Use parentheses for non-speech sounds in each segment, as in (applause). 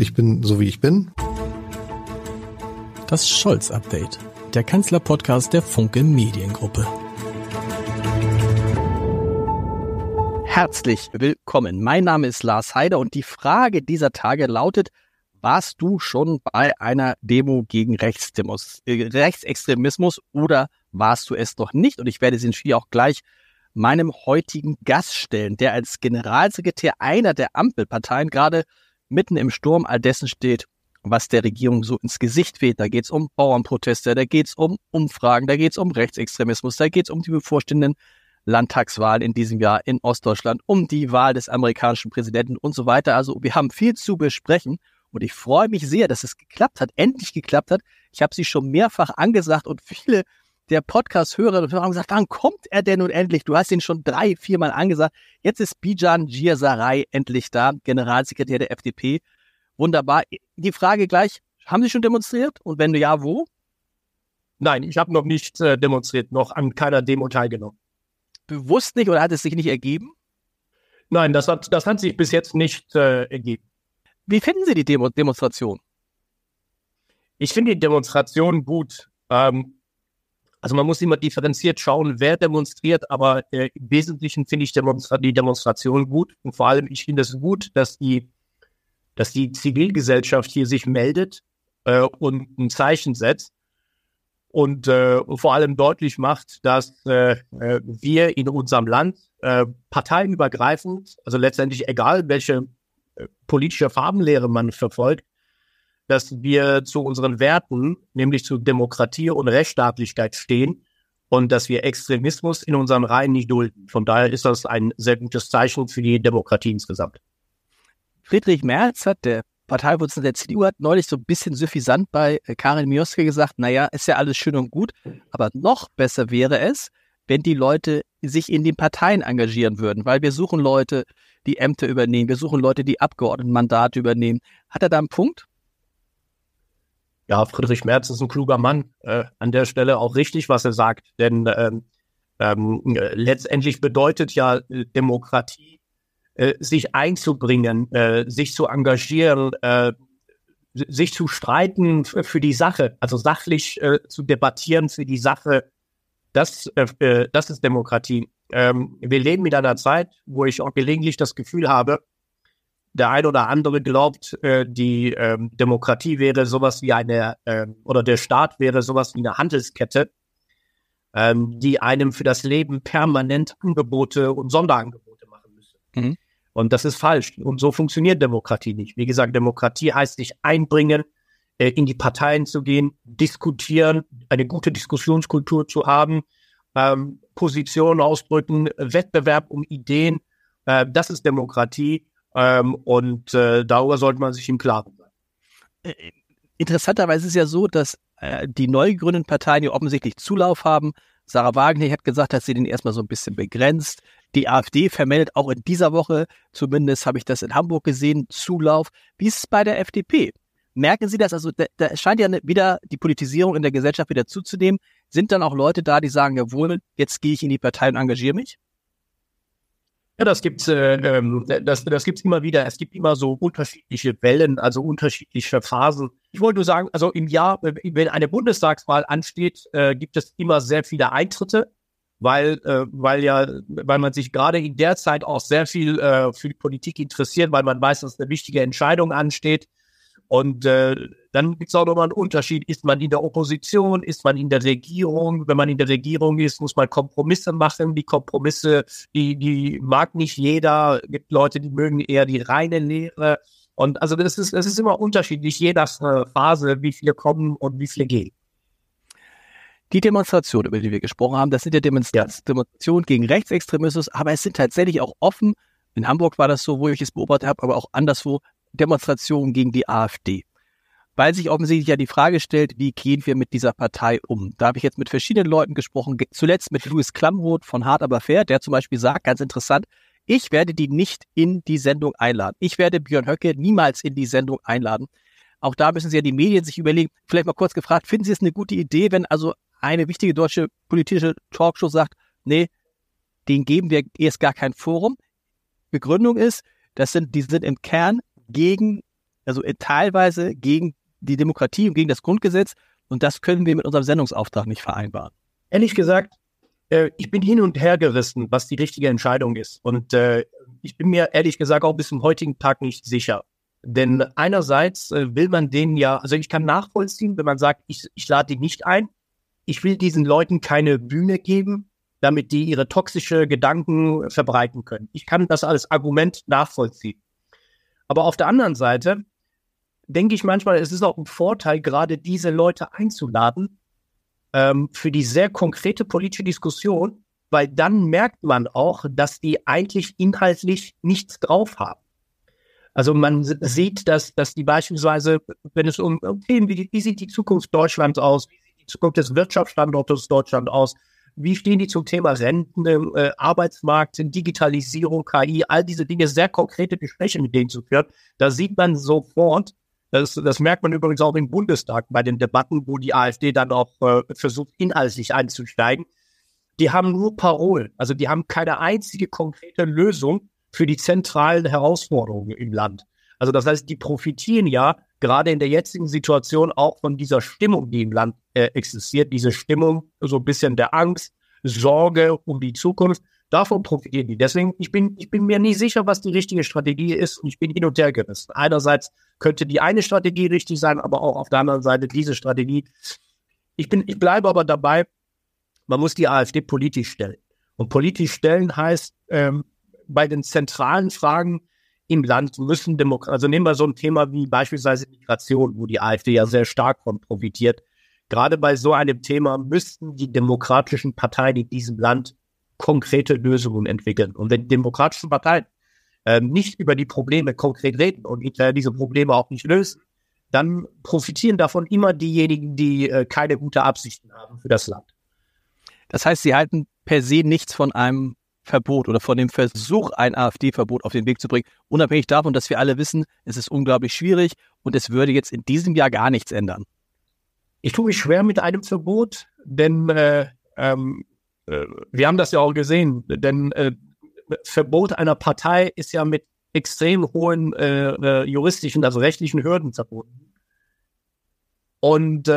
Ich bin so wie ich bin. Das Scholz-Update, der Kanzler-Podcast der Funke Mediengruppe. Herzlich willkommen. Mein Name ist Lars Heider und die Frage dieser Tage lautet, warst du schon bei einer Demo gegen Rechtsdemos, äh, Rechtsextremismus oder warst du es noch nicht? Und ich werde den Spiel auch gleich meinem heutigen Gast stellen, der als Generalsekretär einer der Ampelparteien gerade mitten im Sturm all dessen steht, was der Regierung so ins Gesicht weht. Da geht es um Bauernproteste, da geht es um Umfragen, da geht es um Rechtsextremismus, da geht es um die bevorstehenden Landtagswahlen in diesem Jahr in Ostdeutschland, um die Wahl des amerikanischen Präsidenten und so weiter. Also wir haben viel zu besprechen und ich freue mich sehr, dass es geklappt hat, endlich geklappt hat. Ich habe sie schon mehrfach angesagt und viele der Podcast-Hörer und Hörer haben gesagt, wann kommt er denn nun endlich? Du hast ihn schon drei, viermal angesagt. Jetzt ist Bijan Giasaray endlich da, Generalsekretär der FDP. Wunderbar. Die Frage gleich, haben Sie schon demonstriert? Und wenn ja, wo? Nein, ich habe noch nicht äh, demonstriert, noch an keiner Demo teilgenommen. Bewusst nicht oder hat es sich nicht ergeben? Nein, das hat, das hat sich bis jetzt nicht äh, ergeben. Wie finden Sie die Demo Demonstration? Ich finde die Demonstration gut. Ähm, also man muss immer differenziert schauen, wer demonstriert, aber äh, im Wesentlichen finde ich Demonstra die Demonstration gut. Und vor allem, ich finde es gut, dass die, dass die Zivilgesellschaft hier sich meldet äh, und ein Zeichen setzt und äh, vor allem deutlich macht, dass äh, äh, wir in unserem Land äh, parteiübergreifend, also letztendlich egal welche politische Farbenlehre man verfolgt, dass wir zu unseren Werten, nämlich zu Demokratie und Rechtsstaatlichkeit stehen und dass wir Extremismus in unseren Reihen nicht dulden. Von daher ist das ein sehr gutes Zeichen für die Demokratie insgesamt. Friedrich Merz hat, der Parteivorsitzende der CDU, hat neulich so ein bisschen suffisant bei äh, Karin Mioske gesagt, naja, ist ja alles schön und gut, aber noch besser wäre es, wenn die Leute sich in den Parteien engagieren würden, weil wir suchen Leute, die Ämter übernehmen, wir suchen Leute, die Abgeordnetenmandate übernehmen. Hat er da einen Punkt? Ja, Friedrich Merz ist ein kluger Mann. Äh, an der Stelle auch richtig, was er sagt. Denn ähm, ähm, letztendlich bedeutet ja äh, Demokratie, äh, sich einzubringen, äh, sich zu engagieren, äh, sich zu streiten für die Sache, also sachlich äh, zu debattieren für die Sache. Das, äh, äh das ist Demokratie. Ähm, wir leben in einer Zeit, wo ich auch gelegentlich das Gefühl habe, der ein oder andere glaubt, äh, die ähm, Demokratie wäre sowas wie eine, äh, oder der Staat wäre sowas wie eine Handelskette, ähm, die einem für das Leben permanent Angebote und Sonderangebote machen müsse. Mhm. Und das ist falsch. Und so funktioniert Demokratie nicht. Wie gesagt, Demokratie heißt sich einbringen, äh, in die Parteien zu gehen, diskutieren, eine gute Diskussionskultur zu haben, ähm, Positionen ausdrücken, Wettbewerb um Ideen. Äh, das ist Demokratie. Ähm, und äh, darüber sollte man sich im Klaren sein. Äh, interessanterweise ist es ja so, dass äh, die neu gegründeten Parteien ja offensichtlich Zulauf haben. Sarah Wagner hat gesagt, dass sie den erstmal so ein bisschen begrenzt. Die AfD vermeldet auch in dieser Woche, zumindest habe ich das in Hamburg gesehen, Zulauf. Wie ist es bei der FDP? Merken Sie das? Also da, da scheint ja wieder die Politisierung in der Gesellschaft wieder zuzunehmen. Sind dann auch Leute da, die sagen, jawohl, jetzt gehe ich in die Partei und engagiere mich? Ja, das gibt's, äh, ähm, das, das gibt's immer wieder. Es gibt immer so unterschiedliche Wellen, also unterschiedliche Phasen. Ich wollte nur sagen, also im Jahr, wenn eine Bundestagswahl ansteht, äh, gibt es immer sehr viele Eintritte, weil, äh, weil ja, weil man sich gerade in der Zeit auch sehr viel äh, für die Politik interessiert, weil man weiß, dass eine wichtige Entscheidung ansteht. Und äh, dann gibt es auch nochmal einen Unterschied. Ist man in der Opposition? Ist man in der Regierung? Wenn man in der Regierung ist, muss man Kompromisse machen. Die Kompromisse, die, die mag nicht jeder. Es gibt Leute, die mögen eher die reine Lehre. Und also das ist, das ist immer unterschiedlich, je nach äh, Phase, wie viele kommen und wie viele gehen. Die Demonstration, über die wir gesprochen haben, das sind ja Demonstrationen gegen Rechtsextremismus, aber es sind tatsächlich auch offen. In Hamburg war das so, wo ich es beobachtet habe, aber auch anderswo Demonstrationen gegen die AfD. Weil sich offensichtlich ja die Frage stellt, wie gehen wir mit dieser Partei um? Da habe ich jetzt mit verschiedenen Leuten gesprochen, zuletzt mit Louis Klamroth von Hart aber fair, der zum Beispiel sagt, ganz interessant, ich werde die nicht in die Sendung einladen. Ich werde Björn Höcke niemals in die Sendung einladen. Auch da müssen Sie ja die Medien sich überlegen. Vielleicht mal kurz gefragt, finden Sie es eine gute Idee, wenn also eine wichtige deutsche politische Talkshow sagt, nee, den geben wir erst gar kein Forum? Begründung ist, das sind, die sind im Kern gegen also äh, teilweise gegen die Demokratie und gegen das Grundgesetz. Und das können wir mit unserem Sendungsauftrag nicht vereinbaren. Ehrlich gesagt, äh, ich bin hin und her gerissen, was die richtige Entscheidung ist. Und äh, ich bin mir ehrlich gesagt auch bis zum heutigen Tag nicht sicher. Denn einerseits will man denen ja, also ich kann nachvollziehen, wenn man sagt, ich, ich lade die nicht ein. Ich will diesen Leuten keine Bühne geben, damit die ihre toxische Gedanken verbreiten können. Ich kann das als Argument nachvollziehen. Aber auf der anderen Seite denke ich manchmal, es ist auch ein Vorteil, gerade diese Leute einzuladen ähm, für die sehr konkrete politische Diskussion, weil dann merkt man auch, dass die eigentlich inhaltlich nichts drauf haben. Also man sieht, dass, dass die beispielsweise, wenn es um Themen wie, wie sieht die Zukunft Deutschlands aus, wie sieht die Zukunft des Wirtschaftsstandortes Deutschland aus, wie stehen die zum Thema Renten, äh, Arbeitsmarkt, Digitalisierung, KI, all diese Dinge, sehr konkrete Gespräche mit denen zu führen. Da sieht man sofort, das, das merkt man übrigens auch im Bundestag bei den Debatten, wo die AfD dann auch äh, versucht, inhaltlich einzusteigen. Die haben nur Parolen, also die haben keine einzige konkrete Lösung für die zentralen Herausforderungen im Land. Also das heißt, die profitieren ja gerade in der jetzigen Situation auch von dieser Stimmung, die im Land äh, existiert, diese Stimmung so ein bisschen der Angst, Sorge um die Zukunft. Davon profitieren die. Deswegen, ich bin, ich bin mir nie sicher, was die richtige Strategie ist und ich bin hin und her gerissen. Einerseits könnte die eine Strategie richtig sein, aber auch auf der anderen Seite diese Strategie. Ich bin, ich bleibe aber dabei, man muss die AfD politisch stellen. Und politisch stellen heißt, ähm, bei den zentralen Fragen im Land müssen Demokraten, also nehmen wir so ein Thema wie beispielsweise Migration, wo die AfD ja sehr stark von profitiert. Gerade bei so einem Thema müssten die demokratischen Parteien in diesem Land konkrete Lösungen entwickeln. Und wenn die demokratischen Parteien äh, nicht über die Probleme konkret reden und diese Probleme auch nicht lösen, dann profitieren davon immer diejenigen, die äh, keine gute Absichten haben für das Land. Das heißt, Sie halten per se nichts von einem Verbot oder von dem Versuch, ein AfD-Verbot auf den Weg zu bringen, unabhängig davon, dass wir alle wissen, es ist unglaublich schwierig und es würde jetzt in diesem Jahr gar nichts ändern. Ich tue mich schwer mit einem Verbot, denn äh, ähm, äh, wir haben das ja auch gesehen, denn äh, Verbot einer Partei ist ja mit extrem hohen äh, äh juristischen, also rechtlichen Hürden verbunden. Und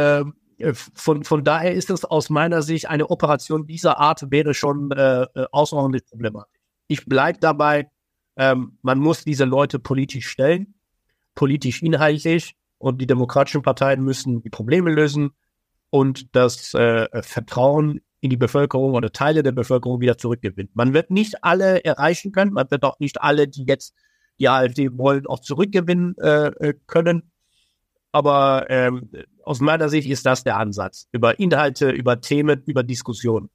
von, von daher ist es aus meiner Sicht eine Operation dieser Art wäre schon äh, äh außerordentlich problematisch. Ich bleibe dabei, ähm, man muss diese Leute politisch stellen, politisch inhaltlich und die demokratischen Parteien müssen die Probleme lösen und das äh, Vertrauen in die Bevölkerung oder Teile der Bevölkerung wieder zurückgewinnen. Man wird nicht alle erreichen können, man wird auch nicht alle, die jetzt die AfD wollen, auch zurückgewinnen äh, äh können. Aber ähm, aus meiner Sicht ist das der Ansatz. Über Inhalte, über Themen, über Diskussionen.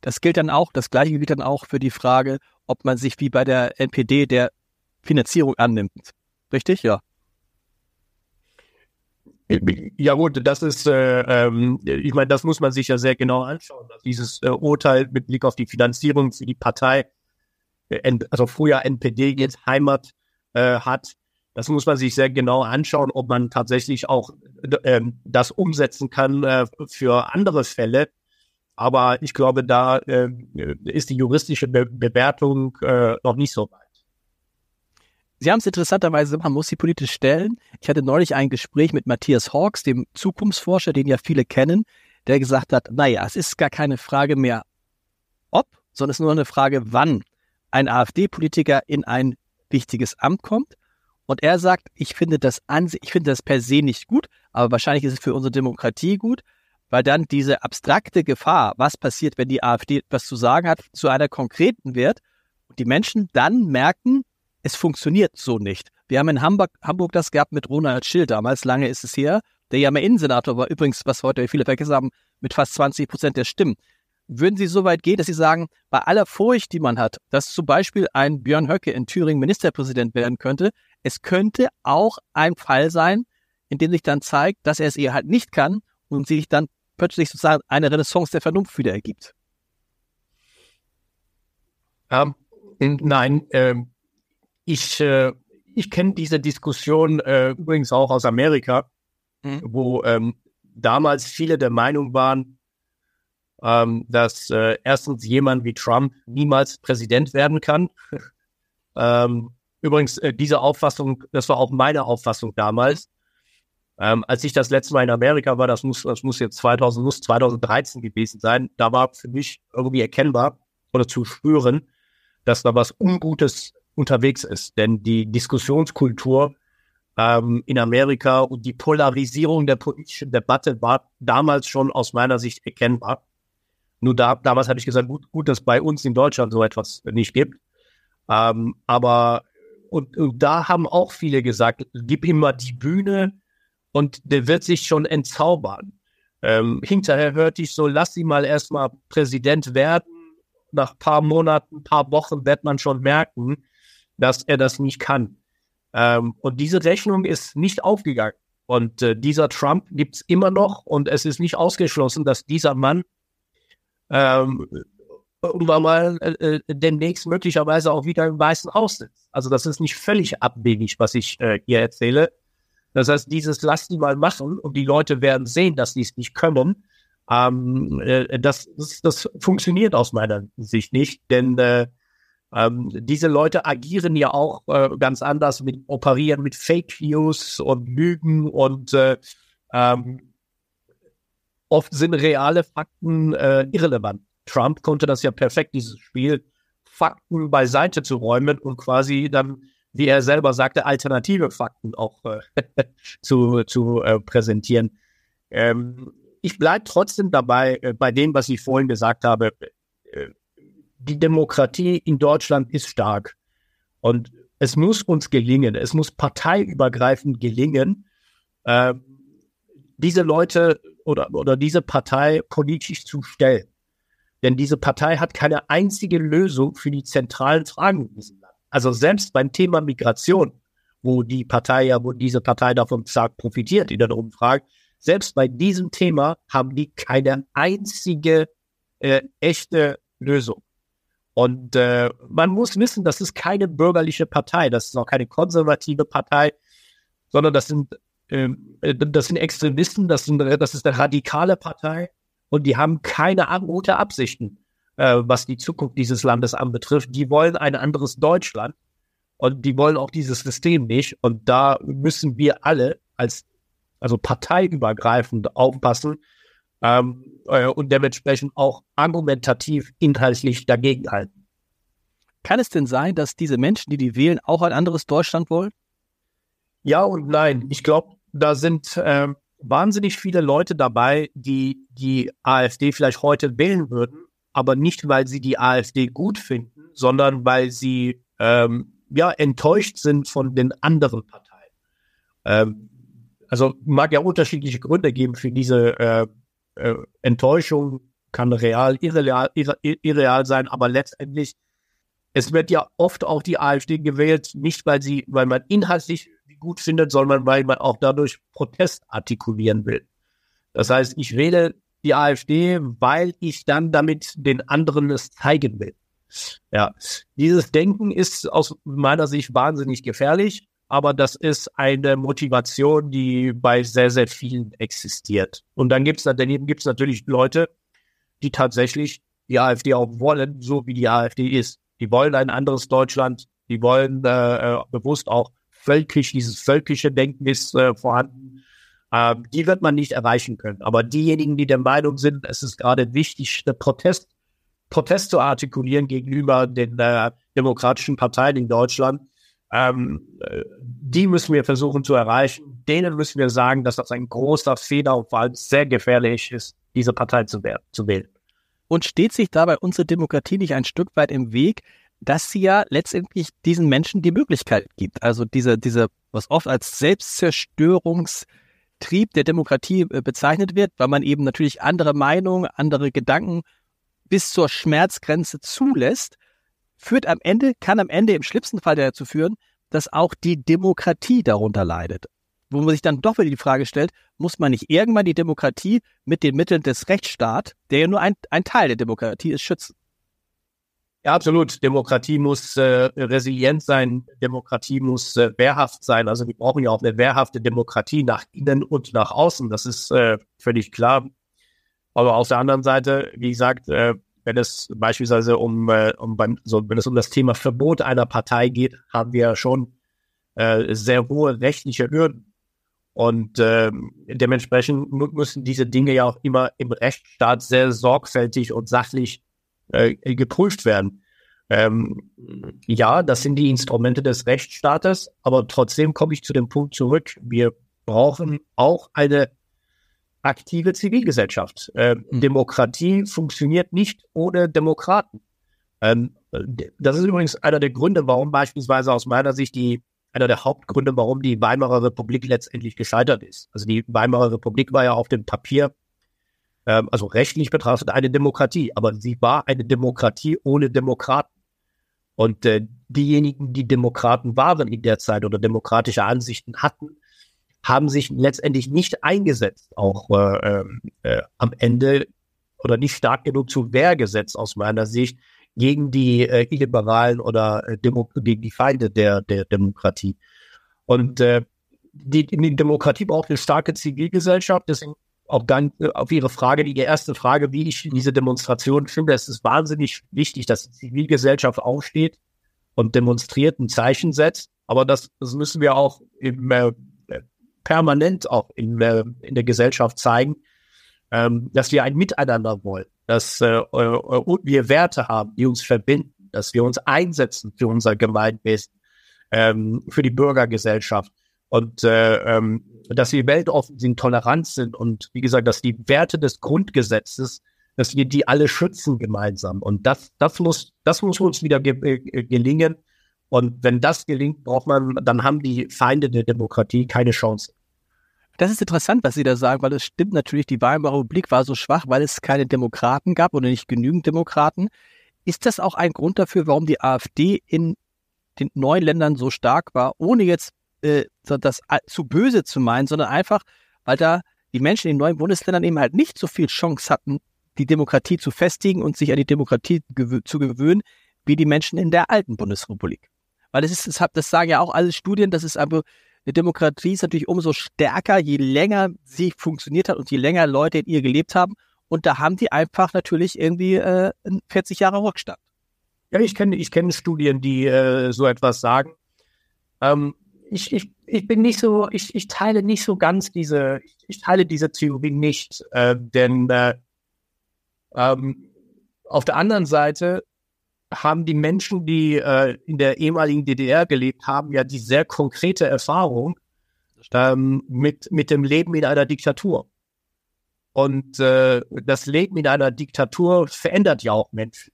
Das gilt dann auch, das gleiche gilt dann auch für die Frage, ob man sich wie bei der NPD der Finanzierung annimmt. Richtig? Ja. Ja gut, das ist, äh, ähm, ich meine, das muss man sich ja sehr genau anschauen. Dieses äh, Urteil mit Blick auf die Finanzierung für die Partei, äh, also früher NPD, jetzt Heimat äh, hat, das muss man sich sehr genau anschauen, ob man tatsächlich auch äh, das umsetzen kann äh, für andere Fälle. Aber ich glaube, da äh, ist die juristische Be Bewertung äh, noch nicht so weit. Sie haben es interessanterweise, man muss sie politisch stellen. Ich hatte neulich ein Gespräch mit Matthias Hawks, dem Zukunftsforscher, den ja viele kennen, der gesagt hat, naja, es ist gar keine Frage mehr ob, sondern es ist nur eine Frage, wann ein AfD-Politiker in ein wichtiges Amt kommt. Und er sagt, ich finde das an, ich finde das per se nicht gut, aber wahrscheinlich ist es für unsere Demokratie gut, weil dann diese abstrakte Gefahr, was passiert, wenn die AfD was zu sagen hat, zu einer konkreten wird und die Menschen dann merken, es funktioniert so nicht. Wir haben in Hamburg, Hamburg das gehabt mit Ronald Schill damals, lange ist es her, der ja mal Innensenator war, übrigens, was heute viele vergessen haben, mit fast 20 Prozent der Stimmen. Würden Sie so weit gehen, dass Sie sagen, bei aller Furcht, die man hat, dass zum Beispiel ein Björn Höcke in Thüringen Ministerpräsident werden könnte, es könnte auch ein Fall sein, in dem sich dann zeigt, dass er es eher halt nicht kann und sich dann plötzlich sozusagen eine Renaissance der Vernunft wieder ergibt. Ähm, nein, äh, ich, äh, ich kenne diese Diskussion äh, übrigens auch aus Amerika, mhm. wo ähm, damals viele der Meinung waren, ähm, dass äh, erstens jemand wie Trump niemals Präsident werden kann. (laughs) ähm, übrigens, äh, diese Auffassung, das war auch meine Auffassung damals. Ähm, als ich das letzte Mal in Amerika war, das muss, das muss jetzt 2000, muss 2013 gewesen sein, da war für mich irgendwie erkennbar oder zu spüren, dass da was Ungutes unterwegs ist. Denn die Diskussionskultur ähm, in Amerika und die Polarisierung der politischen Debatte war damals schon aus meiner Sicht erkennbar. Nur da, damals habe ich gesagt, gut, gut, dass bei uns in Deutschland so etwas nicht gibt. Ähm, aber und, und da haben auch viele gesagt, gib ihm mal die Bühne und der wird sich schon entzaubern. Ähm, hinterher hörte ich so, lass sie mal erstmal Präsident werden. Nach paar Monaten, paar Wochen wird man schon merken, dass er das nicht kann. Ähm, und diese Rechnung ist nicht aufgegangen. Und äh, dieser Trump gibt es immer noch und es ist nicht ausgeschlossen, dass dieser Mann ähm, irgendwann mal äh, äh, demnächst möglicherweise auch wieder im Weißen Haus sitzt. Also das ist nicht völlig abwegig, was ich äh, hier erzähle. Das heißt, dieses lass die mal machen und die Leute werden sehen, dass die es nicht können. Ähm, äh, das, das, das funktioniert aus meiner Sicht nicht, denn äh, ähm, diese Leute agieren ja auch äh, ganz anders, mit operieren mit Fake News und Lügen und äh, ähm, oft sind reale Fakten äh, irrelevant. Trump konnte das ja perfekt, dieses Spiel Fakten beiseite zu räumen und quasi dann, wie er selber sagte, alternative Fakten auch äh, (laughs) zu, zu äh, präsentieren. Ähm, ich bleibe trotzdem dabei, äh, bei dem, was ich vorhin gesagt habe. Äh, die Demokratie in Deutschland ist stark. Und es muss uns gelingen, es muss parteiübergreifend gelingen, äh, diese Leute oder, oder diese Partei politisch zu stellen. Denn diese Partei hat keine einzige Lösung für die zentralen Fragen in diesem Land. Also selbst beim Thema Migration, wo die Partei ja, wo diese Partei davon stark profitiert in der Umfrage, selbst bei diesem Thema haben die keine einzige äh, echte Lösung. Und äh, man muss wissen, das ist keine bürgerliche Partei, das ist auch keine konservative Partei, sondern das sind äh, das sind Extremisten, das, sind, das ist eine radikale Partei und die haben keine gute Absichten, äh, was die Zukunft dieses Landes anbetrifft. Die wollen ein anderes Deutschland und die wollen auch dieses System nicht. Und da müssen wir alle als also parteiübergreifend aufpassen, ähm, äh, und dementsprechend auch argumentativ inhaltlich dagegenhalten. Kann es denn sein, dass diese Menschen, die die wählen, auch ein anderes Deutschland wollen? Ja und nein. Ich glaube, da sind äh, wahnsinnig viele Leute dabei, die die AfD vielleicht heute wählen würden, aber nicht, weil sie die AfD gut finden, sondern weil sie ähm, ja enttäuscht sind von den anderen Parteien. Ähm, also mag ja unterschiedliche Gründe geben für diese äh, äh, Enttäuschung kann real, irreal, irre, irreal sein, aber letztendlich, es wird ja oft auch die AfD gewählt, nicht weil sie, weil man inhaltlich gut findet, sondern weil man auch dadurch Protest artikulieren will. Das heißt, ich wähle die AfD, weil ich dann damit den anderen es zeigen will. Ja, dieses Denken ist aus meiner Sicht wahnsinnig gefährlich aber das ist eine Motivation, die bei sehr, sehr vielen existiert. Und dann gibt es daneben gibt's natürlich Leute, die tatsächlich die AfD auch wollen, so wie die AfD ist. Die wollen ein anderes Deutschland, die wollen äh, äh, bewusst auch völkisch, dieses völkische Denken ist äh, vorhanden. Äh, die wird man nicht erreichen können. Aber diejenigen, die der Meinung sind, es ist gerade wichtig, eine Protest, Protest zu artikulieren gegenüber den äh, demokratischen Parteien in Deutschland, ähm, die müssen wir versuchen zu erreichen. Denen müssen wir sagen, dass das ein großer Fehler und vor allem sehr gefährlich ist, diese Partei zu, zu wählen. Und steht sich dabei unsere Demokratie nicht ein Stück weit im Weg, dass sie ja letztendlich diesen Menschen die Möglichkeit gibt. Also diese, diese, was oft als Selbstzerstörungstrieb der Demokratie äh, bezeichnet wird, weil man eben natürlich andere Meinungen, andere Gedanken bis zur Schmerzgrenze zulässt führt am Ende, kann am Ende im schlimmsten Fall dazu führen, dass auch die Demokratie darunter leidet. Wo man sich dann doch wieder die Frage stellt, muss man nicht irgendwann die Demokratie mit den Mitteln des Rechtsstaats, der ja nur ein, ein Teil der Demokratie ist, schützen? Ja, absolut. Demokratie muss äh, resilient sein. Demokratie muss äh, wehrhaft sein. Also wir brauchen ja auch eine wehrhafte Demokratie nach innen und nach außen. Das ist äh, völlig klar. Aber auf der anderen Seite, wie gesagt, äh, wenn es beispielsweise um, äh, um beim, so, wenn es um das Thema Verbot einer Partei geht, haben wir schon äh, sehr hohe rechtliche Hürden. Und äh, dementsprechend müssen diese Dinge ja auch immer im Rechtsstaat sehr sorgfältig und sachlich äh, geprüft werden. Ähm, ja, das sind die Instrumente des Rechtsstaates, aber trotzdem komme ich zu dem Punkt zurück. Wir brauchen auch eine aktive Zivilgesellschaft. Äh, mhm. Demokratie funktioniert nicht ohne Demokraten. Ähm, das ist übrigens einer der Gründe, warum beispielsweise aus meiner Sicht die, einer der Hauptgründe, warum die Weimarer Republik letztendlich gescheitert ist. Also die Weimarer Republik war ja auf dem Papier, äh, also rechtlich betrachtet, eine Demokratie, aber sie war eine Demokratie ohne Demokraten. Und äh, diejenigen, die Demokraten waren in der Zeit oder demokratische Ansichten hatten, haben sich letztendlich nicht eingesetzt, auch äh, ähm, äh, am Ende oder nicht stark genug zur Wehr gesetzt aus meiner Sicht gegen die äh, Illiberalen oder äh, Demo gegen die Feinde der, der Demokratie. Und äh, die, die Demokratie braucht eine starke Zivilgesellschaft. Deswegen auch dann äh, auf Ihre Frage, die erste Frage, wie ich diese Demonstration finde, es ist wahnsinnig wichtig, dass die Zivilgesellschaft aufsteht und demonstriert, ein Zeichen setzt. Aber das, das müssen wir auch im äh, permanent auch in, äh, in der Gesellschaft zeigen, ähm, dass wir ein Miteinander wollen, dass äh, äh, wir Werte haben, die uns verbinden, dass wir uns einsetzen für unser Gemeinwesen, ähm, für die Bürgergesellschaft und äh, ähm, dass wir weltoffen sind, tolerant sind und wie gesagt, dass die Werte des Grundgesetzes, dass wir die alle schützen gemeinsam und das, das muss, das muss uns wieder ge äh, gelingen und wenn das gelingt, braucht man, dann haben die Feinde der Demokratie keine Chance. Das ist interessant, was Sie da sagen, weil es stimmt natürlich, die Weimarer Republik war so schwach, weil es keine Demokraten gab oder nicht genügend Demokraten. Ist das auch ein Grund dafür, warum die AfD in den neuen Ländern so stark war, ohne jetzt äh, das zu böse zu meinen, sondern einfach, weil da die Menschen in den neuen Bundesländern eben halt nicht so viel Chance hatten, die Demokratie zu festigen und sich an die Demokratie zu gewöhnen, wie die Menschen in der alten Bundesrepublik. Weil es ist, das sagen ja auch alle Studien, das ist aber, eine Demokratie ist natürlich umso stärker, je länger sie funktioniert hat und je länger Leute in ihr gelebt haben. Und da haben die einfach natürlich irgendwie äh, 40 Jahre Rückstand. Ja, ich kenne ich kenne Studien, die äh, so etwas sagen. Ähm, ich, ich, ich bin nicht so, ich, ich teile nicht so ganz diese, ich, teile diese Theorie nicht, äh, denn äh, ähm, auf der anderen Seite haben die Menschen, die äh, in der ehemaligen DDR gelebt haben, ja die sehr konkrete Erfahrung ähm, mit, mit dem Leben in einer Diktatur. Und äh, das Leben in einer Diktatur verändert ja auch Menschen.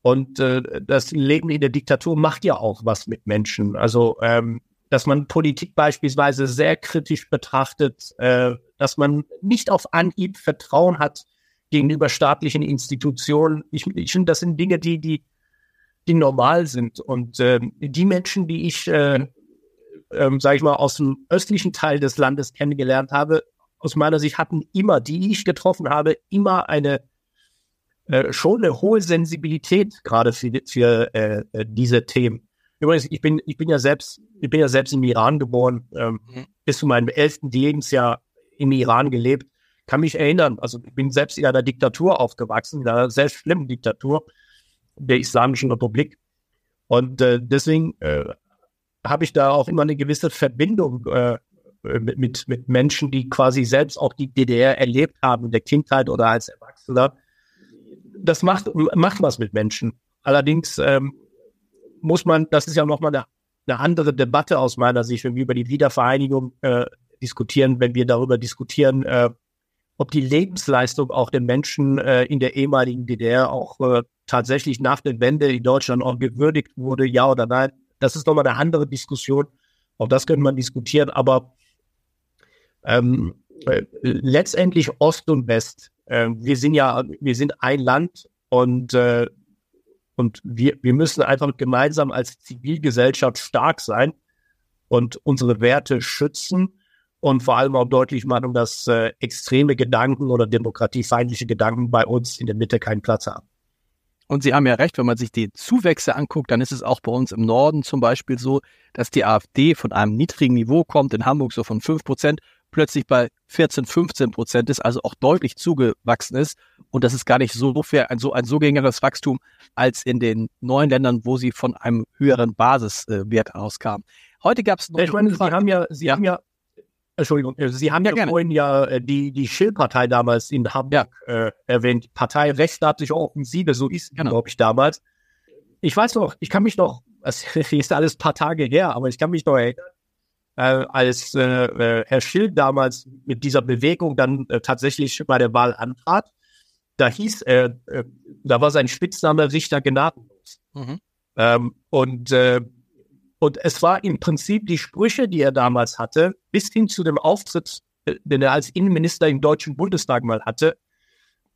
Und äh, das Leben in der Diktatur macht ja auch was mit Menschen. Also, ähm, dass man Politik beispielsweise sehr kritisch betrachtet, äh, dass man nicht auf Anhieb Vertrauen hat gegenüber staatlichen Institutionen. Ich, ich finde, das sind Dinge, die, die, die normal sind. Und äh, die Menschen, die ich, äh, äh, sage ich mal, aus dem östlichen Teil des Landes kennengelernt habe, aus meiner Sicht hatten immer, die ich getroffen habe, immer eine äh, schon eine hohe Sensibilität gerade für, für äh, äh, diese Themen. Übrigens, ich bin, ich bin ja selbst, ich bin ja selbst im Iran geboren, ähm, mhm. bis zu meinem elften Lebensjahr im Iran gelebt kann mich erinnern, also ich bin selbst in einer Diktatur aufgewachsen, in einer sehr schlimmen Diktatur der Islamischen Republik. Und äh, deswegen äh, habe ich da auch immer eine gewisse Verbindung äh, mit, mit, mit Menschen, die quasi selbst auch die DDR erlebt haben in der Kindheit oder als Erwachsener. Das macht, macht was mit Menschen. Allerdings ähm, muss man, das ist ja nochmal eine, eine andere Debatte aus meiner Sicht, wenn wir über die Wiedervereinigung äh, diskutieren, wenn wir darüber diskutieren, äh, ob die Lebensleistung auch der Menschen äh, in der ehemaligen DDR auch äh, tatsächlich nach der Wende in Deutschland auch gewürdigt wurde, ja oder nein. Das ist nochmal eine andere Diskussion. Auch das könnte man diskutieren, aber ähm, äh, letztendlich Ost und West. Äh, wir sind ja, wir sind ein Land und äh, und wir, wir müssen einfach gemeinsam als Zivilgesellschaft stark sein und unsere Werte schützen und vor allem auch deutlich machen, dass äh, extreme Gedanken oder demokratiefeindliche Gedanken bei uns in der Mitte keinen Platz haben. Und Sie haben ja recht, wenn man sich die Zuwächse anguckt, dann ist es auch bei uns im Norden zum Beispiel so, dass die AfD von einem niedrigen Niveau kommt, in Hamburg so von fünf Prozent, plötzlich bei 14, 15 Prozent ist, also auch deutlich zugewachsen ist. Und das ist gar nicht so fair, ein so, ein so geringeres Wachstum als in den neuen Ländern, wo sie von einem höheren Basiswert auskamen. Heute gab es noch. Ich meine, Sie haben ja, Sie ja. haben ja, Entschuldigung, äh, Sie haben ja, ja vorhin ja äh, die, die Schill-Partei damals in Hamburg ja. äh, erwähnt. Partei rechtsstaatliche Offensive, so ist genau. glaube ich, damals. Ich weiß noch, ich kann mich noch, es (laughs) ist alles ein paar Tage her, aber ich kann mich noch erinnern, äh, als äh, äh, Herr Schill damals mit dieser Bewegung dann äh, tatsächlich bei der Wahl antrat, da hieß er, äh, da war sein Spitzname Richter gnadenlos. Mhm. Ähm, und, äh, und es war im Prinzip die Sprüche, die er damals hatte, bis hin zu dem Auftritt, äh, den er als Innenminister im Deutschen Bundestag mal hatte,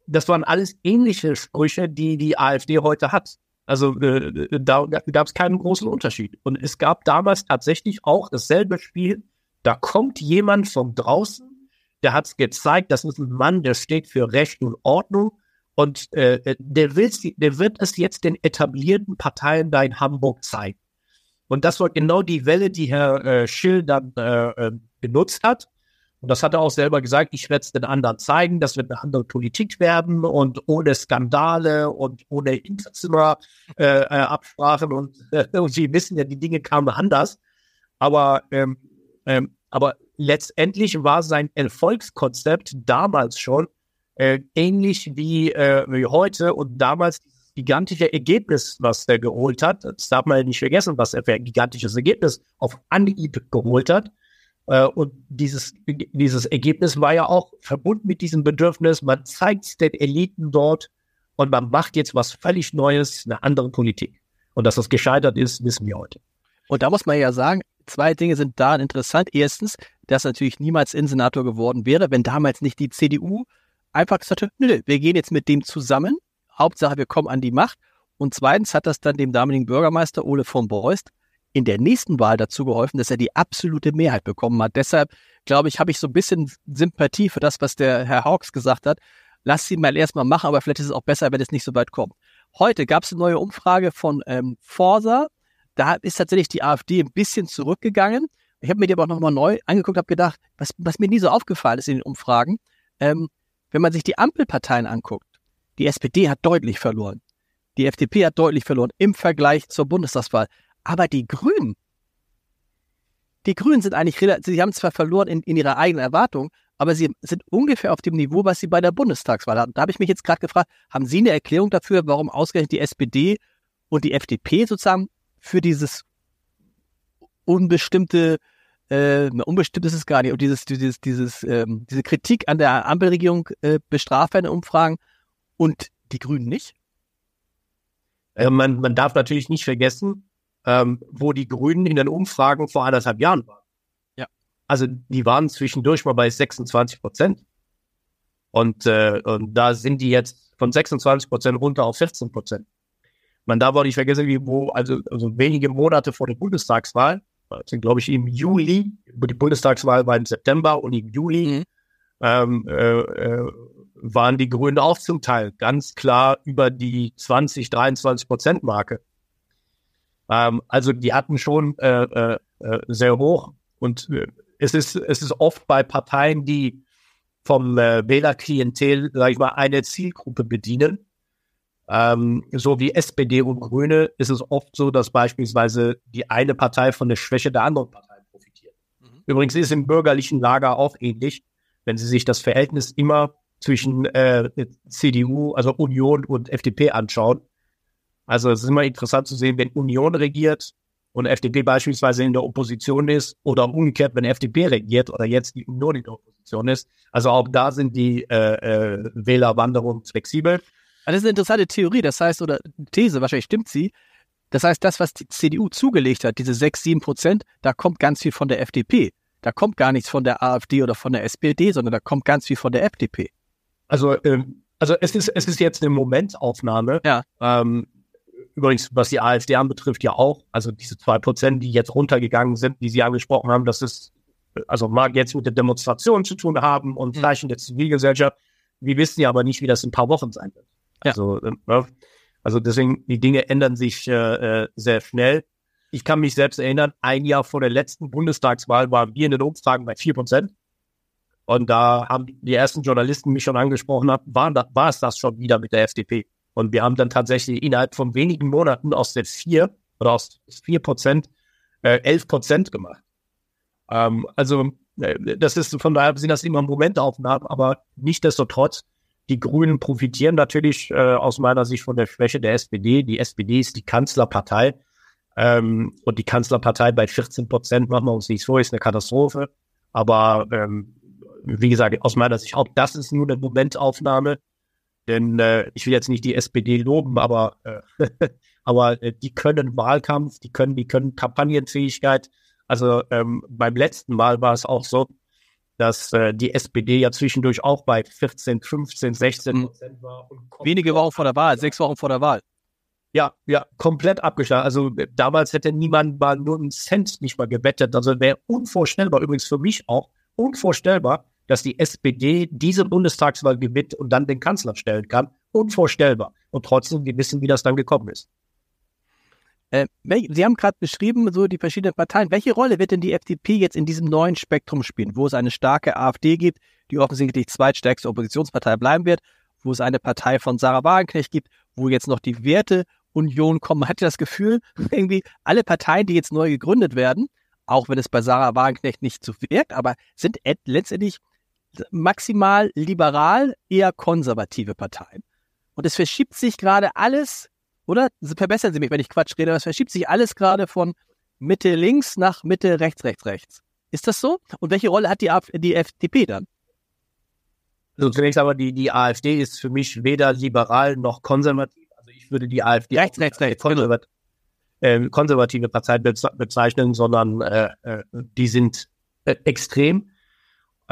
das waren alles ähnliche Sprüche, die die AfD heute hat. Also äh, da gab es keinen großen Unterschied. Und es gab damals tatsächlich auch dasselbe Spiel. Da kommt jemand von draußen, der hat es gezeigt, das ist ein Mann, der steht für Recht und Ordnung. Und äh, der, will, der wird es jetzt den etablierten Parteien da in Hamburg zeigen. Und das war genau die Welle, die Herr äh, Schill dann äh, äh benutzt hat. Und das hat er auch selber gesagt, ich werde es den anderen zeigen, das wird eine andere Politik werden und ohne Skandale und ohne Hinterzimmerabsprachen äh, und, äh, und Sie wissen ja, die Dinge kamen anders. Aber, ähm, ähm, aber letztendlich war sein Erfolgskonzept damals schon äh, ähnlich wie, äh, wie heute und damals gigantische Ergebnis, was er geholt hat. Das darf man ja nicht vergessen, was er für ein gigantisches Ergebnis auf Anhieb geholt hat. Äh, und dieses, dieses Ergebnis war ja auch verbunden mit diesem Bedürfnis, man zeigt den Eliten dort und man macht jetzt was völlig Neues, eine andere Politik. Und dass das gescheitert ist, wissen wir heute. Und da muss man ja sagen, zwei Dinge sind da interessant. Erstens, dass natürlich niemals Innensenator geworden wäre, wenn damals nicht die CDU einfach gesagt hätte, nö, wir gehen jetzt mit dem zusammen. Hauptsache, wir kommen an die Macht. Und zweitens hat das dann dem damaligen Bürgermeister Ole von Beust in der nächsten Wahl dazu geholfen, dass er die absolute Mehrheit bekommen hat. Deshalb, glaube ich, habe ich so ein bisschen Sympathie für das, was der Herr Hawks gesagt hat. Lass sie mal erstmal machen, aber vielleicht ist es auch besser, wenn es nicht so weit kommt. Heute gab es eine neue Umfrage von ähm, Forsa. Da ist tatsächlich die AfD ein bisschen zurückgegangen. Ich habe mir die aber auch nochmal neu angeguckt, habe gedacht, was, was mir nie so aufgefallen ist in den Umfragen, ähm, wenn man sich die Ampelparteien anguckt, die SPD hat deutlich verloren. Die FDP hat deutlich verloren im Vergleich zur Bundestagswahl. Aber die Grünen, die Grünen sind eigentlich sie haben zwar verloren in, in ihrer eigenen Erwartung, aber sie sind ungefähr auf dem Niveau, was sie bei der Bundestagswahl hatten. Da habe ich mich jetzt gerade gefragt, haben Sie eine Erklärung dafür, warum ausgerechnet die SPD und die FDP sozusagen für dieses unbestimmte, äh, unbestimmt ist es gar nicht, und dieses, dieses, dieses, ähm, diese Kritik an der Ampelregierung äh, bestrafen in Umfragen und die Grünen nicht? Äh, man, man darf natürlich nicht vergessen, ähm, wo die Grünen in den Umfragen vor anderthalb Jahren waren. Ja. Also die waren zwischendurch mal bei 26 Prozent. Und, äh, und da sind die jetzt von 26 Prozent runter auf 14 Prozent. Man darf auch nicht vergessen, wie wo, also, also wenige Monate vor der Bundestagswahl, sind glaube ich im Juli, die Bundestagswahl war im September und im Juli mhm. ähm, äh, äh, waren die Grünen auch zum Teil ganz klar über die 20, 23 Prozent Marke. Ähm, also die hatten schon äh, äh, äh, sehr hoch. Und äh, es ist, es ist oft bei Parteien, die vom äh, Wählerklientel, sage ich mal, eine Zielgruppe bedienen. Ähm, so wie SPD und Grüne ist es oft so, dass beispielsweise die eine Partei von der Schwäche der anderen Partei profitiert. Mhm. Übrigens ist im bürgerlichen Lager auch ähnlich, wenn Sie sich das Verhältnis immer zwischen äh, CDU, also Union und FDP anschauen, also es ist immer interessant zu sehen, wenn Union regiert und FDP beispielsweise in der Opposition ist oder umgekehrt, wenn FDP regiert oder jetzt die Union in der Opposition ist. Also auch da sind die äh, äh, Wählerwanderungen flexibel. Das ist eine interessante Theorie, das heißt, oder These, wahrscheinlich stimmt sie. Das heißt, das, was die CDU zugelegt hat, diese 6, 7 Prozent, da kommt ganz viel von der FDP. Da kommt gar nichts von der AfD oder von der SPD, sondern da kommt ganz viel von der FDP. Also, ähm, also es ist, es ist jetzt eine Momentaufnahme. Ja. Ähm, übrigens, was die AfD anbetrifft, ja auch. Also diese zwei Prozent, die jetzt runtergegangen sind, die Sie angesprochen haben, das ist, also mag jetzt mit der Demonstration zu tun haben und mhm. Zeichen der Zivilgesellschaft. Wir wissen ja aber nicht, wie das in ein paar Wochen sein wird. Ja. Also, äh, ne? also deswegen, die Dinge ändern sich äh, äh, sehr schnell. Ich kann mich selbst erinnern, ein Jahr vor der letzten Bundestagswahl waren wir in den Umfragen bei vier Prozent. Und da haben die ersten Journalisten mich schon angesprochen, war, war es das schon wieder mit der FDP. Und wir haben dann tatsächlich innerhalb von wenigen Monaten aus der vier oder aus vier Prozent äh, elf Prozent gemacht. Ähm, also äh, das ist von daher sind das immer Momentaufnahmen, aber nichtdestotrotz die Grünen profitieren natürlich äh, aus meiner Sicht von der Schwäche der SPD. Die SPD ist die Kanzlerpartei ähm, und die Kanzlerpartei bei 14 Prozent, machen wir uns nicht so, ist eine Katastrophe. Aber ähm, wie gesagt, aus meiner Sicht auch das ist nur eine Momentaufnahme. Denn äh, ich will jetzt nicht die SPD loben, aber, äh, (laughs) aber äh, die können Wahlkampf, die können, die können Kampagnenfähigkeit. Also ähm, beim letzten Mal war es auch so, dass äh, die SPD ja zwischendurch auch bei 14, 15, 16 mhm. Prozent war. Wenige Wochen vor der Wahl, sechs Wochen vor der Wahl. Ja, ja, komplett abgeschlagen. Also äh, damals hätte niemand mal nur einen Cent nicht mal gewettet. Also wäre unvorstellbar, übrigens für mich auch, unvorstellbar, dass die SPD diese Bundestagswahl gewinnt und dann den Kanzler stellen kann. Unvorstellbar. Und trotzdem, wir wissen, wie das dann gekommen ist. Äh, Sie haben gerade beschrieben, so die verschiedenen Parteien. Welche Rolle wird denn die FDP jetzt in diesem neuen Spektrum spielen, wo es eine starke AfD gibt, die offensichtlich zweitstärkste Oppositionspartei bleiben wird, wo es eine Partei von Sarah Wagenknecht gibt, wo jetzt noch die Werteunion kommen? (laughs) Hat ja das Gefühl, (laughs) irgendwie alle Parteien, die jetzt neu gegründet werden, auch wenn es bei Sarah Wagenknecht nicht so wirkt, aber sind letztendlich maximal liberal, eher konservative Parteien. Und es verschiebt sich gerade alles, oder? Verbessern Sie mich, wenn ich Quatsch rede, aber es verschiebt sich alles gerade von Mitte links nach Mitte rechts, rechts, rechts. Ist das so? Und welche Rolle hat die, die FDP dann? Also zunächst aber die, die AfD ist für mich weder liberal noch konservativ. Also ich würde die AfD rechts, rechts, rechts, konservat äh, konservative Partei bezeichnen, sondern äh, äh, die sind äh, extrem.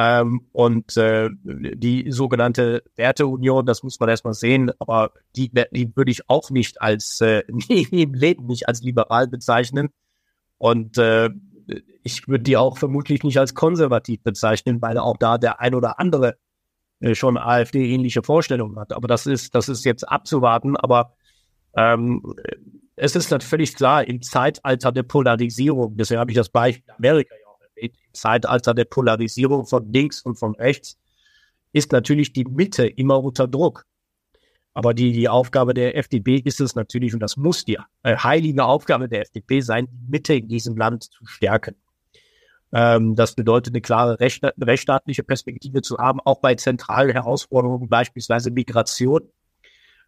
Ähm, und äh, die sogenannte Werteunion, das muss man erstmal sehen, aber die, die würde ich auch nicht als äh, (laughs) im Leben nicht als liberal bezeichnen. Und äh, ich würde die auch vermutlich nicht als konservativ bezeichnen, weil auch da der ein oder andere äh, schon AfD-ähnliche Vorstellungen hat. Aber das ist, das ist jetzt abzuwarten. Aber ähm, es ist natürlich klar, im Zeitalter der Polarisierung, deswegen habe ich das Beispiel Amerika ja im Zeitalter der Polarisierung von links und von rechts ist natürlich die Mitte immer unter Druck. Aber die, die Aufgabe der FDP ist es natürlich, und das muss die äh, heilige Aufgabe der FDP sein, die Mitte in diesem Land zu stärken. Ähm, das bedeutet, eine klare recht, rechtsstaatliche Perspektive zu haben, auch bei zentralen Herausforderungen, beispielsweise Migration,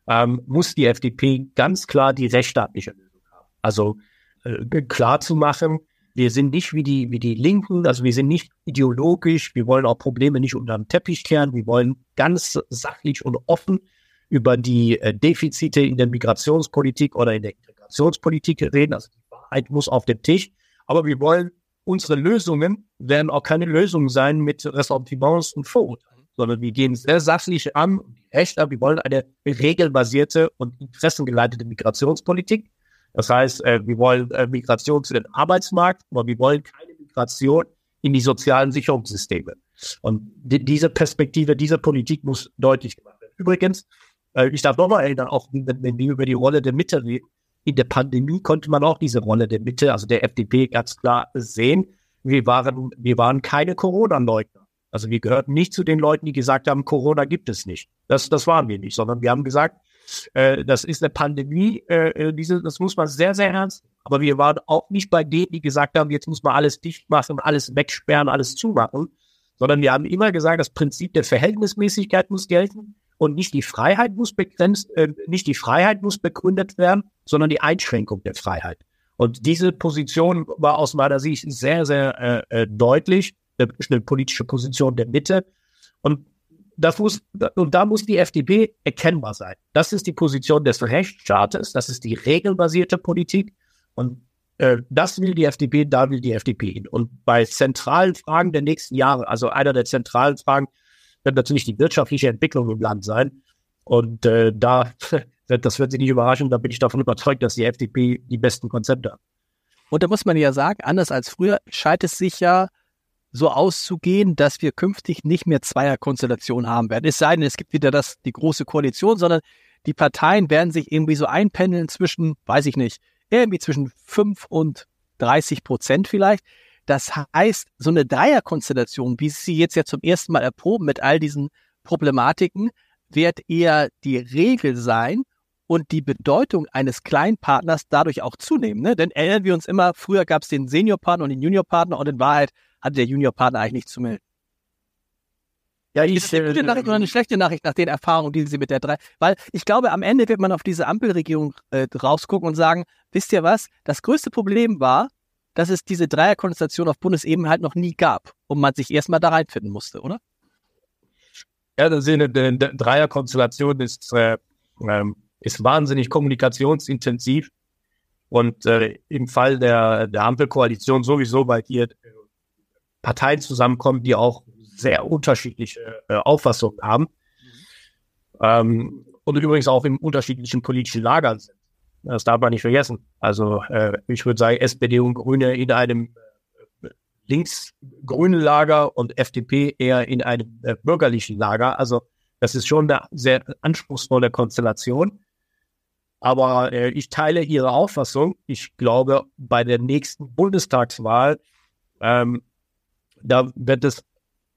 ähm, muss die FDP ganz klar die rechtsstaatliche Lösung haben. Also äh, klar zu machen, wir sind nicht wie die, wie die Linken, also wir sind nicht ideologisch, wir wollen auch Probleme nicht unter den Teppich kehren, wir wollen ganz sachlich und offen über die äh, Defizite in der Migrationspolitik oder in der Integrationspolitik reden. Also die Wahrheit muss auf den Tisch. Aber wir wollen unsere Lösungen werden auch keine Lösungen sein mit Ressentiments und Vorurteilen, sondern wir gehen sehr sachlich an, echt. Wir wollen eine regelbasierte und interessengeleitete Migrationspolitik. Das heißt, äh, wir wollen äh, Migration zu den Arbeitsmarkt, aber wir wollen keine Migration in die sozialen Sicherungssysteme. Und die, diese Perspektive, diese Politik muss deutlich gemacht werden. Übrigens, äh, ich darf nochmal erinnern, auch wenn, wenn wir über die Rolle der Mitte reden, in der Pandemie konnte man auch diese Rolle der Mitte, also der FDP, ganz klar sehen. Wir waren, wir waren keine Corona-Leugner. Also wir gehörten nicht zu den Leuten, die gesagt haben, Corona gibt es nicht. Das, das waren wir nicht, sondern wir haben gesagt, äh, das ist eine Pandemie, äh, äh, diese, das muss man sehr, sehr ernst. Aber wir waren auch nicht bei denen, die gesagt haben, jetzt muss man alles dicht machen, alles wegsperren, alles zumachen, sondern wir haben immer gesagt, das Prinzip der Verhältnismäßigkeit muss gelten und nicht die Freiheit muss begrenzt, äh, nicht die Freiheit muss begründet werden, sondern die Einschränkung der Freiheit. Und diese Position war aus meiner Sicht sehr, sehr äh, äh deutlich, eine politische Position der Mitte. Und das muss, und da muss die FDP erkennbar sein. Das ist die Position des Rechtsstaates, das ist die regelbasierte Politik und äh, das will die FDP, da will die FDP hin. Und bei zentralen Fragen der nächsten Jahre, also einer der zentralen Fragen, wird natürlich die wirtschaftliche Entwicklung im Land sein. Und äh, da, (laughs) das wird Sie nicht überraschen, da bin ich davon überzeugt, dass die FDP die besten Konzepte hat. Und da muss man ja sagen, anders als früher scheint es sich ja so auszugehen, dass wir künftig nicht mehr Zweierkonstellationen haben werden. Es sei denn, es gibt wieder das, die große Koalition, sondern die Parteien werden sich irgendwie so einpendeln zwischen, weiß ich nicht, irgendwie zwischen fünf und 30 Prozent vielleicht. Das heißt, so eine Dreierkonstellation, wie Sie jetzt ja zum ersten Mal erproben mit all diesen Problematiken, wird eher die Regel sein und die Bedeutung eines Kleinpartners dadurch auch zunehmen. Ne? Denn erinnern wir uns immer, früher gab es den Seniorpartner und den Juniorpartner und in Wahrheit hatte der Juniorpartner eigentlich nichts zu melden. Ja, ich, ist das eine gute Nachricht oder eine schlechte Nachricht nach den Erfahrungen, die Sie mit der drei, weil ich glaube, am Ende wird man auf diese Ampelregierung äh, rausgucken und sagen, wisst ihr was? Das größte Problem war, dass es diese Dreierkonstellation auf Bundesebene halt noch nie gab und man sich erstmal da reinfinden musste, oder? Ja, das ist eine, eine Dreierkonstellation ist, äh, ähm, ist wahnsinnig kommunikationsintensiv und äh, im Fall der, der Ampelkoalition sowieso, weil hier Parteien zusammenkommen, die auch sehr unterschiedliche äh, Auffassungen haben mhm. ähm, und übrigens auch in unterschiedlichen politischen Lagern sind. Das darf man nicht vergessen. Also äh, ich würde sagen, SPD und Grüne in einem äh, links-grünen Lager und FDP eher in einem äh, bürgerlichen Lager. Also das ist schon eine sehr anspruchsvolle Konstellation. Aber äh, ich teile Ihre Auffassung. Ich glaube, bei der nächsten Bundestagswahl, ähm, da wird es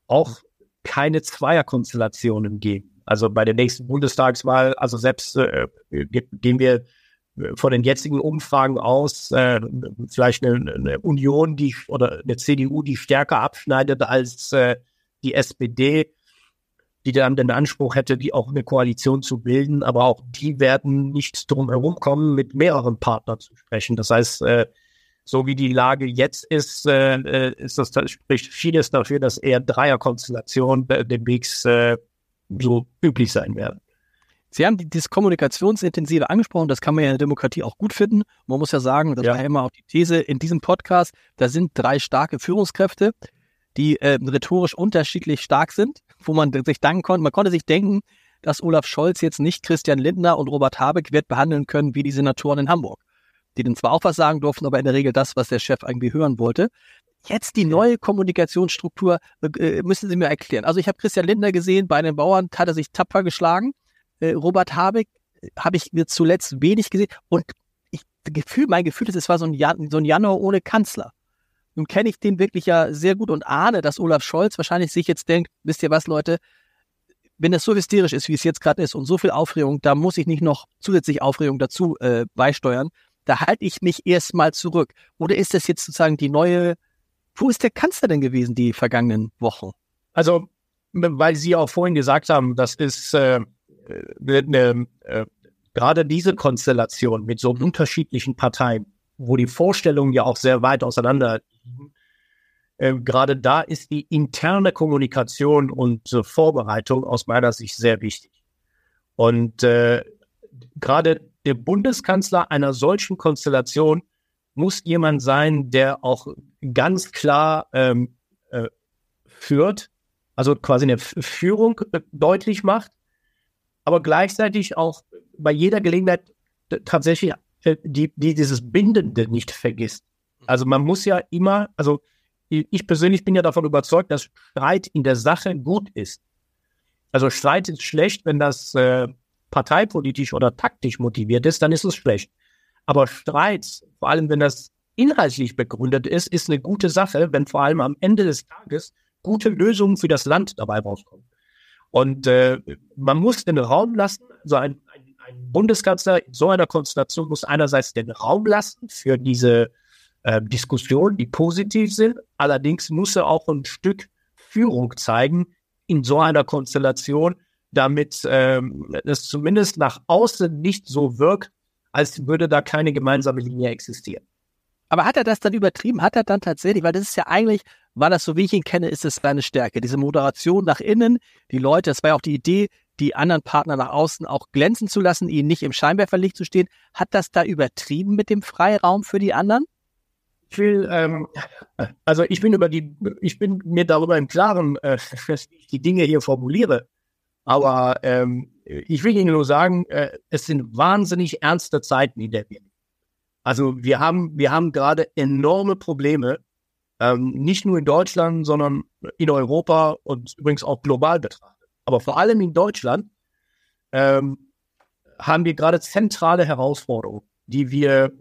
auch keine Zweierkonstellationen geben. Also bei der nächsten Bundestagswahl, also selbst äh, gehen wir von den jetzigen Umfragen aus äh, vielleicht eine, eine, Union, die oder eine CDU, die stärker abschneidet als äh, die SPD, die dann den Anspruch hätte, die auch eine Koalition zu bilden, aber auch die werden nicht drum herum kommen, mit mehreren Partnern zu sprechen. Das heißt, äh, so wie die Lage jetzt ist, äh, äh ist das, spricht vieles dafür, dass eher Dreierkonstellationen äh, demnächst äh, so üblich sein werden. Sie haben dieses Kommunikationsintensive angesprochen, das kann man ja in der Demokratie auch gut finden. Man muss ja sagen, das ja. war ja immer auch die These in diesem Podcast, da sind drei starke Führungskräfte, die äh, rhetorisch unterschiedlich stark sind, wo man sich denken konnte, man konnte sich denken, dass Olaf Scholz jetzt nicht Christian Lindner und Robert Habeck wird behandeln können wie die Senatoren in Hamburg, die dann zwar auch was sagen durften, aber in der Regel das, was der Chef irgendwie hören wollte. Jetzt die neue Kommunikationsstruktur äh, müssen Sie mir erklären. Also ich habe Christian Lindner gesehen, bei den Bauern hat er sich tapfer geschlagen äh, Robert Habeck äh, habe ich mir zuletzt wenig gesehen und ich, Gefühl, mein Gefühl ist, es war so ein, Jan, so ein Januar ohne Kanzler. Nun kenne ich den wirklich ja sehr gut und ahne, dass Olaf Scholz wahrscheinlich sich jetzt denkt, wisst ihr was, Leute, wenn das so hysterisch ist, wie es jetzt gerade ist und so viel Aufregung, da muss ich nicht noch zusätzlich Aufregung dazu äh, beisteuern. Da halte ich mich erstmal zurück. Oder ist das jetzt sozusagen die neue, wo ist der Kanzler denn gewesen die vergangenen Wochen? Also, weil Sie auch vorhin gesagt haben, das ist äh, eine, äh, gerade diese Konstellation mit so unterschiedlichen Parteien, wo die Vorstellungen ja auch sehr weit auseinander liegen, äh, gerade da ist die interne Kommunikation und äh, Vorbereitung aus meiner Sicht sehr wichtig. Und äh, gerade der Bundeskanzler einer solchen Konstellation muss jemand sein, der auch ganz klar ähm, äh, führt, also quasi eine Führung äh, deutlich macht aber gleichzeitig auch bei jeder Gelegenheit tatsächlich äh, die, die dieses Bindende nicht vergisst. Also man muss ja immer, also ich persönlich bin ja davon überzeugt, dass Streit in der Sache gut ist. Also Streit ist schlecht, wenn das äh, parteipolitisch oder taktisch motiviert ist, dann ist es schlecht. Aber Streit, vor allem wenn das inhaltlich begründet ist, ist eine gute Sache, wenn vor allem am Ende des Tages gute Lösungen für das Land dabei rauskommen. Und äh, man muss den Raum lassen, so ein, ein, ein Bundeskanzler in so einer Konstellation muss einerseits den Raum lassen für diese äh, Diskussionen, die positiv sind. Allerdings muss er auch ein Stück Führung zeigen in so einer Konstellation, damit ähm, es zumindest nach außen nicht so wirkt, als würde da keine gemeinsame Linie existieren. Aber hat er das dann übertrieben? Hat er dann tatsächlich, weil das ist ja eigentlich war das, so wie ich ihn kenne, ist es seine Stärke. Diese Moderation nach innen, die Leute, das war ja auch die Idee, die anderen Partner nach außen auch glänzen zu lassen, ihnen nicht im Scheinwerferlicht zu stehen. Hat das da übertrieben mit dem Freiraum für die anderen? Ich will, ähm, also ich bin über die, ich bin mir darüber im Klaren, äh, (laughs) dass ich die Dinge hier formuliere. Aber ähm, ich will Ihnen nur sagen, äh, es sind wahnsinnig ernste Zeiten, in der wir. Also wir haben, wir haben gerade enorme Probleme ähm, nicht nur in Deutschland, sondern in Europa und übrigens auch global betrachtet. Aber vor allem in Deutschland ähm, haben wir gerade zentrale Herausforderungen, die wir,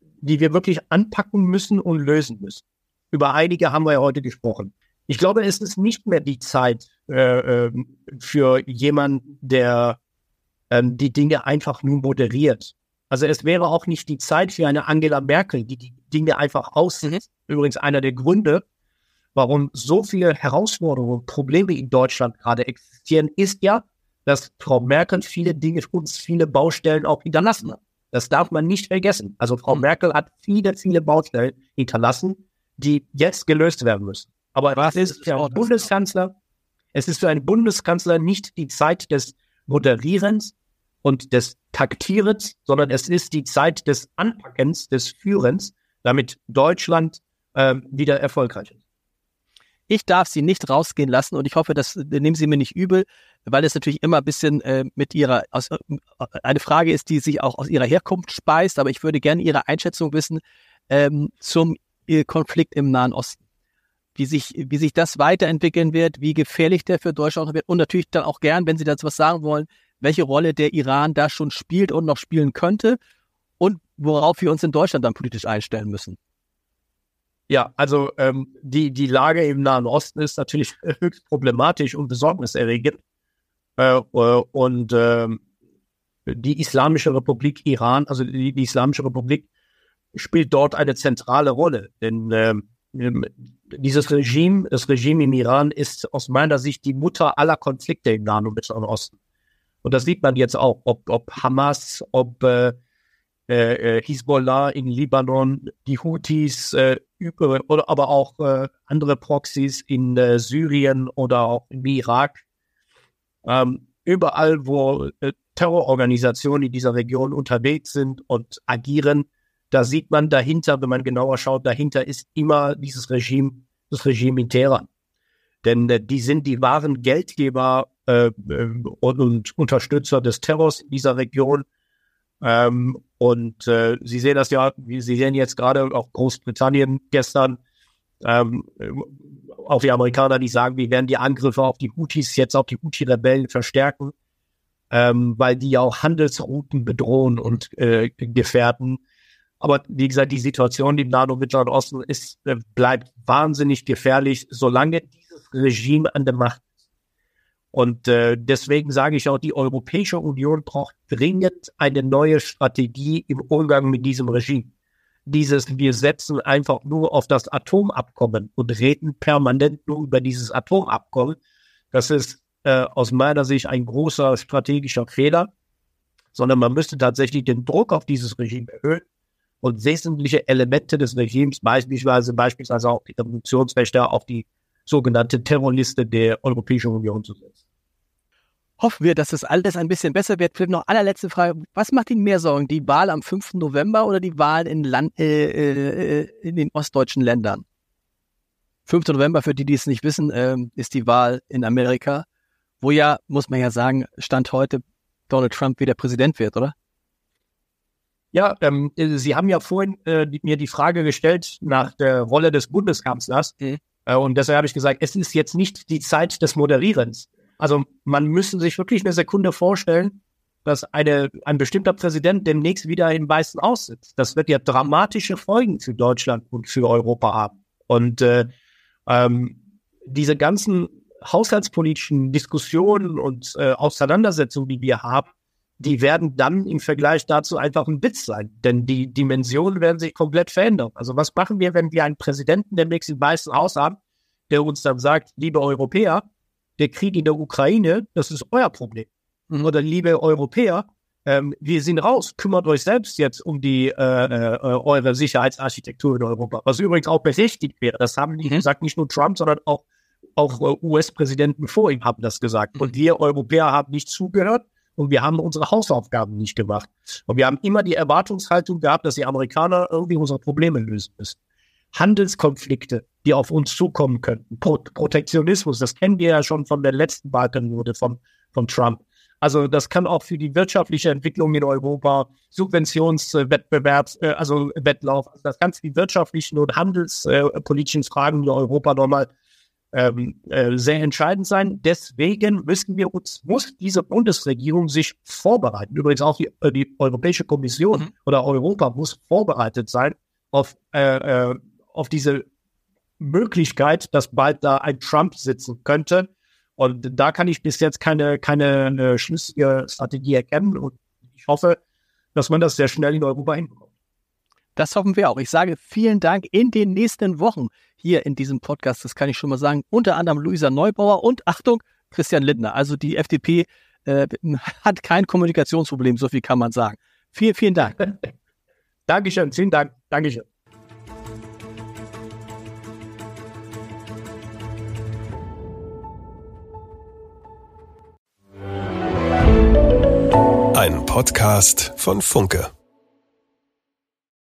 die wir wirklich anpacken müssen und lösen müssen. über einige haben wir ja heute gesprochen. Ich glaube, es ist nicht mehr die Zeit äh, ähm, für jemanden, der ähm, die Dinge einfach nur moderiert. Also es wäre auch nicht die Zeit für eine Angela Merkel, die die Dinge einfach aussieht. Mhm. Übrigens einer der Gründe, warum so viele Herausforderungen, Probleme in Deutschland gerade existieren, ist ja, dass Frau Merkel viele Dinge, uns viele Baustellen auch hinterlassen hat. Das darf man nicht vergessen. Also Frau mhm. Merkel hat viele, viele Baustellen hinterlassen, die jetzt gelöst werden müssen. Aber was ist einen Bundeskanzler? Es ist für einen Bundeskanzler nicht die Zeit des Moderierens und des Taktierens, sondern es ist die Zeit des Anpackens, des Führens, damit Deutschland äh, wieder erfolgreich ist. Ich darf sie nicht rausgehen lassen und ich hoffe, das nehmen Sie mir nicht übel, weil es natürlich immer ein bisschen äh, mit ihrer aus, äh, eine Frage ist, die sich auch aus ihrer Herkunft speist, aber ich würde gerne Ihre Einschätzung wissen ähm, zum äh, Konflikt im Nahen Osten. Wie sich, wie sich das weiterentwickeln wird, wie gefährlich der für Deutschland wird und natürlich dann auch gern, wenn Sie dazu was sagen wollen, welche Rolle der Iran da schon spielt und noch spielen könnte und worauf wir uns in Deutschland dann politisch einstellen müssen. Ja, also ähm, die, die Lage im Nahen Osten ist natürlich (laughs) höchst problematisch und besorgniserregend. Äh, äh, und äh, die Islamische Republik Iran, also die, die, Islamische Republik, spielt dort eine zentrale Rolle. Denn äh, dieses Regime, das Regime im Iran ist aus meiner Sicht die Mutter aller Konflikte im Nahen und Mittleren Osten. Und das sieht man jetzt auch, ob, ob Hamas, ob äh, äh, Hisbollah in Libanon, die Houthis, äh, über, oder aber auch äh, andere Proxys in äh, Syrien oder auch im Irak. Ähm, überall, wo äh, Terrororganisationen in dieser Region unterwegs sind und agieren, da sieht man dahinter, wenn man genauer schaut, dahinter ist immer dieses Regime, das Regime in Teheran. Denn äh, die sind die wahren Geldgeber äh, äh und, und Unterstützer des Terrors in dieser Region. Ähm, und äh, Sie sehen das ja, Sie sehen jetzt gerade auch Großbritannien gestern, ähm, auch die Amerikaner, die sagen, wir werden die Angriffe auf die Houthis, jetzt auf die Houthi-Rebellen verstärken, ähm, weil die ja auch Handelsrouten bedrohen und äh, gefährden. Aber wie gesagt, die Situation im Nahen und Mittleren Osten ist, äh, bleibt wahnsinnig gefährlich, solange dieses Regime an der Macht und äh, deswegen sage ich auch, die Europäische Union braucht dringend eine neue Strategie im Umgang mit diesem Regime. Dieses, wir setzen einfach nur auf das Atomabkommen und reden permanent nur über dieses Atomabkommen. Das ist äh, aus meiner Sicht ein großer strategischer Fehler, sondern man müsste tatsächlich den Druck auf dieses Regime erhöhen und wesentliche Elemente des Regimes, beispielsweise, beispielsweise auch die Revolutionsrechte auf die sogenannte Terrorliste der Europäischen Union zu setzen. Hoffen wir, dass das alles ein bisschen besser wird. Vielleicht noch allerletzte Frage. Was macht Ihnen mehr Sorgen? Die Wahl am 5. November oder die Wahl in, Land, äh, äh, in den ostdeutschen Ländern? 5. November, für die, die es nicht wissen, äh, ist die Wahl in Amerika, wo ja, muss man ja sagen, Stand heute Donald Trump wieder Präsident wird, oder? Ja, ähm, Sie haben ja vorhin äh, mir die Frage gestellt nach der Rolle des Bundeskanzlers. Mhm. Äh, und deshalb habe ich gesagt, es ist jetzt nicht die Zeit des Moderierens. Also man müsste sich wirklich eine Sekunde vorstellen, dass eine, ein bestimmter Präsident demnächst wieder im Weißen aussitzt. Das wird ja dramatische Folgen für Deutschland und für Europa haben. Und äh, ähm, diese ganzen haushaltspolitischen Diskussionen und äh, Auseinandersetzungen, die wir haben, die werden dann im Vergleich dazu einfach ein Witz sein. Denn die Dimensionen werden sich komplett verändern. Also was machen wir, wenn wir einen Präsidenten demnächst im Weißen Haus haben, der uns dann sagt, liebe Europäer, der Krieg in der Ukraine, das ist euer Problem. Oder liebe Europäer, ähm, wir sind raus, kümmert euch selbst jetzt um die äh, äh, eure Sicherheitsarchitektur in Europa. Was übrigens auch berechtigt wäre. Das haben die mhm. gesagt, nicht nur Trump, sondern auch auch äh, US-Präsidenten vor ihm haben das gesagt. Und mhm. wir Europäer haben nicht zugehört und wir haben unsere Hausaufgaben nicht gemacht. Und wir haben immer die Erwartungshaltung gehabt, dass die Amerikaner irgendwie unsere Probleme lösen müssen. Handelskonflikte, die auf uns zukommen könnten. Pro Protektionismus, das kennen wir ja schon von der letzten Wahlperiode von, von Trump. Also das kann auch für die wirtschaftliche Entwicklung in Europa, Subventionswettbewerbs, äh, also Wettlauf, also das kann für die wirtschaftlichen und handelspolitischen Fragen in Europa nochmal ähm, äh, sehr entscheidend sein. Deswegen müssen wir uns, muss diese Bundesregierung sich vorbereiten. Übrigens auch die, äh, die Europäische Kommission mhm. oder Europa muss vorbereitet sein auf, äh, äh, auf diese Möglichkeit, dass bald da ein Trump sitzen könnte. Und da kann ich bis jetzt keine, keine äh, schlüssige Strategie erkennen. Und ich hoffe, dass man das sehr schnell in Europa hinbekommt. Das hoffen wir auch. Ich sage vielen Dank in den nächsten Wochen hier in diesem Podcast. Das kann ich schon mal sagen. Unter anderem Luisa Neubauer und Achtung, Christian Lindner. Also die FDP äh, hat kein Kommunikationsproblem, so viel kann man sagen. Vielen, vielen Dank. (laughs) Dankeschön, vielen Dank. Dankeschön. Ein Podcast von Funke.